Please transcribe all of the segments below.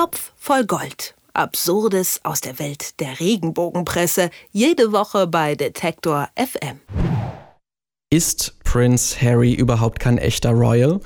Topf voll Gold. Absurdes aus der Welt der Regenbogenpresse. Jede Woche bei Detektor FM. Ist Prince Harry überhaupt kein echter Royal?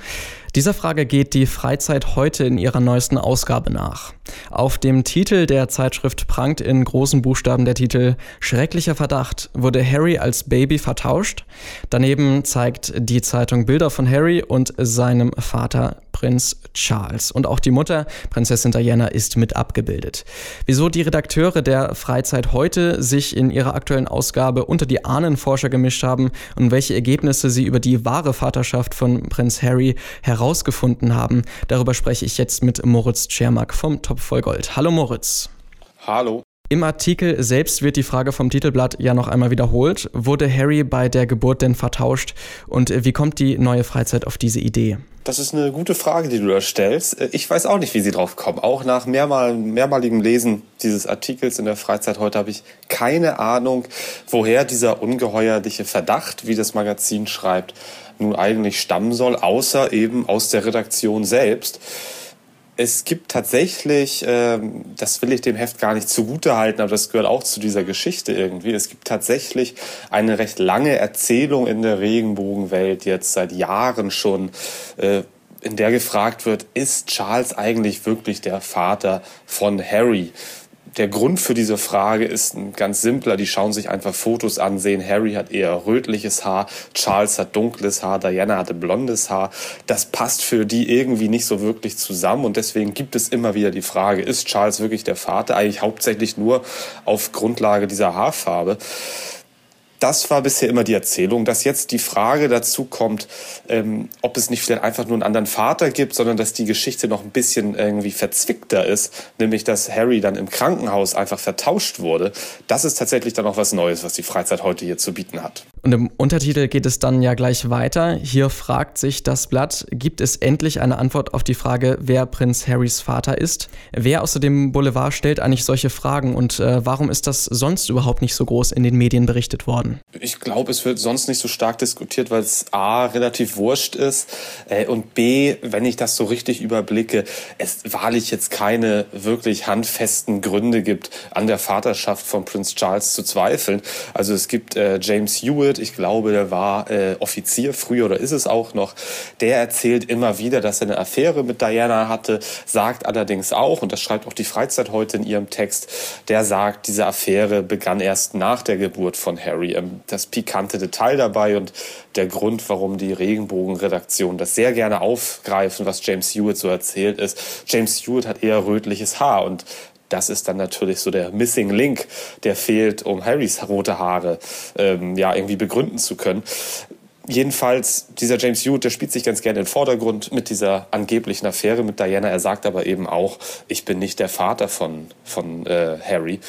Dieser Frage geht die Freizeit heute in ihrer neuesten Ausgabe nach. Auf dem Titel der Zeitschrift prangt in großen Buchstaben der Titel Schrecklicher Verdacht. Wurde Harry als Baby vertauscht? Daneben zeigt die Zeitung Bilder von Harry und seinem Vater Prinz Charles. Und auch die Mutter, Prinzessin Diana, ist mit abgebildet. Wieso die Redakteure der Freizeit heute sich in ihrer aktuellen Ausgabe unter die Ahnenforscher gemischt haben und welche Ergebnisse sie über die wahre Vaterschaft von Prinz Harry herausgefunden haben, darüber spreche ich jetzt mit Moritz Czermak vom Top voll Gold. Hallo Moritz. Hallo. Im Artikel selbst wird die Frage vom Titelblatt ja noch einmal wiederholt. Wurde Harry bei der Geburt denn vertauscht? Und wie kommt die neue Freizeit auf diese Idee? Das ist eine gute Frage, die du da stellst. Ich weiß auch nicht, wie sie drauf kommen. Auch nach mehrmal, mehrmaligem Lesen dieses Artikels in der Freizeit heute habe ich keine Ahnung, woher dieser ungeheuerliche Verdacht, wie das Magazin schreibt, nun eigentlich stammen soll, außer eben aus der Redaktion selbst es gibt tatsächlich, ähm, das will ich dem Heft gar nicht zugute halten, aber das gehört auch zu dieser Geschichte irgendwie. Es gibt tatsächlich eine recht lange Erzählung in der Regenbogenwelt jetzt seit Jahren schon, äh, in der gefragt wird, ist Charles eigentlich wirklich der Vater von Harry? Der Grund für diese Frage ist ein ganz simpler. Die schauen sich einfach Fotos an, sehen, Harry hat eher rötliches Haar, Charles hat dunkles Haar, Diana hatte blondes Haar. Das passt für die irgendwie nicht so wirklich zusammen und deswegen gibt es immer wieder die Frage, ist Charles wirklich der Vater? Eigentlich hauptsächlich nur auf Grundlage dieser Haarfarbe das war bisher immer die Erzählung, dass jetzt die Frage dazu kommt, ähm, ob es nicht vielleicht einfach nur einen anderen Vater gibt, sondern dass die Geschichte noch ein bisschen irgendwie verzwickter ist, nämlich dass Harry dann im Krankenhaus einfach vertauscht wurde. Das ist tatsächlich dann auch was Neues, was die Freizeit heute hier zu bieten hat. Und im Untertitel geht es dann ja gleich weiter. Hier fragt sich das Blatt, gibt es endlich eine Antwort auf die Frage, wer Prinz Harrys Vater ist? Wer außer dem Boulevard stellt eigentlich solche Fragen und äh, warum ist das sonst überhaupt nicht so groß in den Medien berichtet worden? Ich glaube, es wird sonst nicht so stark diskutiert, weil es A, relativ wurscht ist äh, und B, wenn ich das so richtig überblicke, es wahrlich jetzt keine wirklich handfesten Gründe gibt, an der Vaterschaft von Prinz Charles zu zweifeln. Also es gibt äh, James Hewitt, ich glaube, der war äh, Offizier früher oder ist es auch noch, der erzählt immer wieder, dass er eine Affäre mit Diana hatte, sagt allerdings auch, und das schreibt auch die Freizeit heute in ihrem Text, der sagt, diese Affäre begann erst nach der Geburt von Harry. Das pikante Detail dabei und der Grund, warum die Regenbogenredaktion das sehr gerne aufgreifen, was James Hewitt so erzählt, ist, James Hewitt hat eher rötliches Haar und das ist dann natürlich so der Missing Link, der fehlt, um Harrys rote Haare ähm, ja irgendwie begründen zu können. Jedenfalls, dieser James Hewitt, der spielt sich ganz gerne in den Vordergrund mit dieser angeblichen Affäre mit Diana. Er sagt aber eben auch, ich bin nicht der Vater von, von äh, Harry.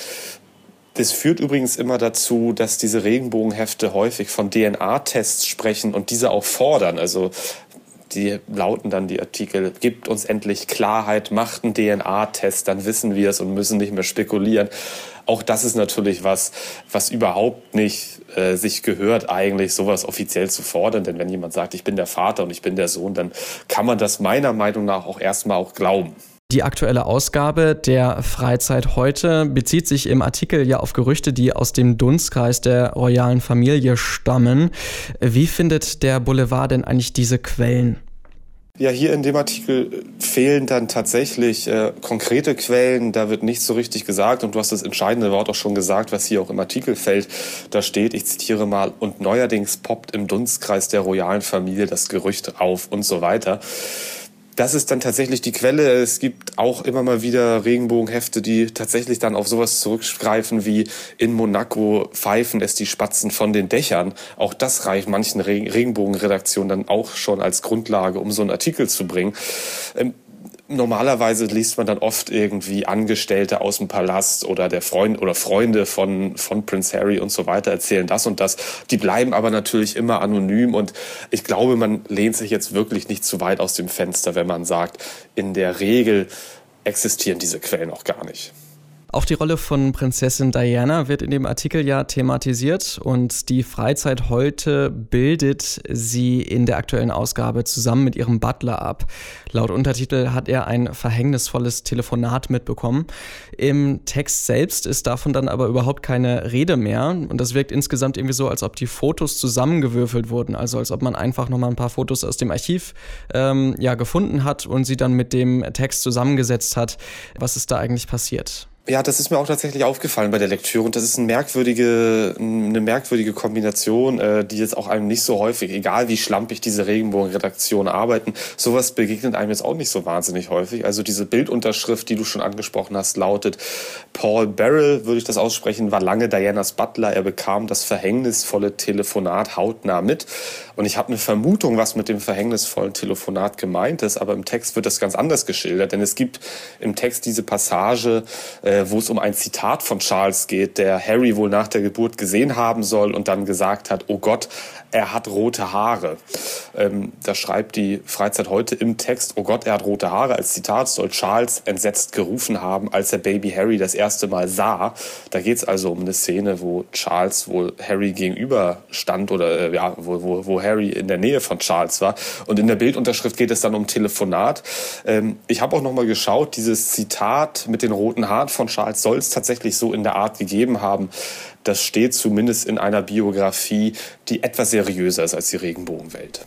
Das führt übrigens immer dazu, dass diese Regenbogenhefte häufig von DNA-Tests sprechen und diese auch fordern. Also die lauten dann die Artikel, gibt uns endlich Klarheit, macht einen DNA-Test, dann wissen wir es und müssen nicht mehr spekulieren. Auch das ist natürlich was, was überhaupt nicht äh, sich gehört, eigentlich sowas offiziell zu fordern. Denn wenn jemand sagt, ich bin der Vater und ich bin der Sohn, dann kann man das meiner Meinung nach auch erstmal auch glauben. Die aktuelle Ausgabe der Freizeit heute bezieht sich im Artikel ja auf Gerüchte, die aus dem Dunstkreis der royalen Familie stammen. Wie findet der Boulevard denn eigentlich diese Quellen? Ja, hier in dem Artikel fehlen dann tatsächlich äh, konkrete Quellen. Da wird nichts so richtig gesagt. Und du hast das entscheidende Wort auch schon gesagt, was hier auch im Artikel fällt. Da steht, ich zitiere mal, und neuerdings poppt im Dunstkreis der royalen Familie das Gerücht auf und so weiter das ist dann tatsächlich die Quelle. Es gibt auch immer mal wieder Regenbogenhefte, die tatsächlich dann auf sowas zurückgreifen wie in Monaco pfeifen es die Spatzen von den Dächern. Auch das reicht manchen Regenbogenredaktionen dann auch schon als Grundlage, um so einen Artikel zu bringen. Normalerweise liest man dann oft irgendwie Angestellte aus dem Palast oder der Freund oder Freunde von, von Prince Harry und so weiter erzählen das und das. Die bleiben aber natürlich immer anonym und ich glaube, man lehnt sich jetzt wirklich nicht zu weit aus dem Fenster, wenn man sagt, in der Regel existieren diese Quellen auch gar nicht. Auch die Rolle von Prinzessin Diana wird in dem Artikel ja thematisiert und die Freizeit heute bildet sie in der aktuellen Ausgabe zusammen mit ihrem Butler ab. Laut Untertitel hat er ein verhängnisvolles Telefonat mitbekommen. Im Text selbst ist davon dann aber überhaupt keine Rede mehr und das wirkt insgesamt irgendwie so, als ob die Fotos zusammengewürfelt wurden, also als ob man einfach nochmal ein paar Fotos aus dem Archiv ähm, ja gefunden hat und sie dann mit dem Text zusammengesetzt hat. Was ist da eigentlich passiert? Ja, das ist mir auch tatsächlich aufgefallen bei der Lektüre und das ist eine merkwürdige, eine merkwürdige Kombination, äh, die jetzt auch einem nicht so häufig, egal wie schlampig diese Regenbogenredaktionen arbeiten, sowas begegnet einem jetzt auch nicht so wahnsinnig häufig. Also diese Bildunterschrift, die du schon angesprochen hast, lautet Paul Barrel, würde ich das aussprechen, war lange Dianas Butler. Er bekam das verhängnisvolle Telefonat hautnah mit. Und ich habe eine Vermutung, was mit dem verhängnisvollen Telefonat gemeint ist, aber im Text wird das ganz anders geschildert, denn es gibt im Text diese Passage, äh, wo es um ein Zitat von Charles geht, der Harry wohl nach der Geburt gesehen haben soll und dann gesagt hat, oh Gott, er hat rote Haare. Ähm, da schreibt die Freizeit heute im Text, oh Gott, er hat rote Haare. Als Zitat soll Charles entsetzt gerufen haben, als er Baby Harry das erste Mal sah. Da geht es also um eine Szene, wo Charles wohl Harry gegenüber stand oder äh, ja, wo, wo, wo Harry in der Nähe von Charles war. Und in der Bildunterschrift geht es dann um Telefonat. Ähm, ich habe auch noch mal geschaut, dieses Zitat mit den roten Haaren von Charles soll es tatsächlich so in der Art gegeben haben. Das steht zumindest in einer Biografie, die etwas seriöser ist als die Regenbogenwelt.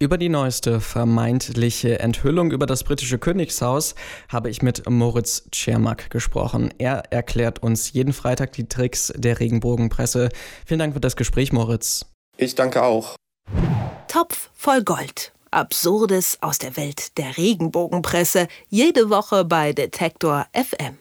Über die neueste vermeintliche Enthüllung über das britische Königshaus habe ich mit Moritz Czermak gesprochen. Er erklärt uns jeden Freitag die Tricks der Regenbogenpresse. Vielen Dank für das Gespräch, Moritz. Ich danke auch. Topf voll Gold. Absurdes aus der Welt der Regenbogenpresse. Jede Woche bei Detektor FM.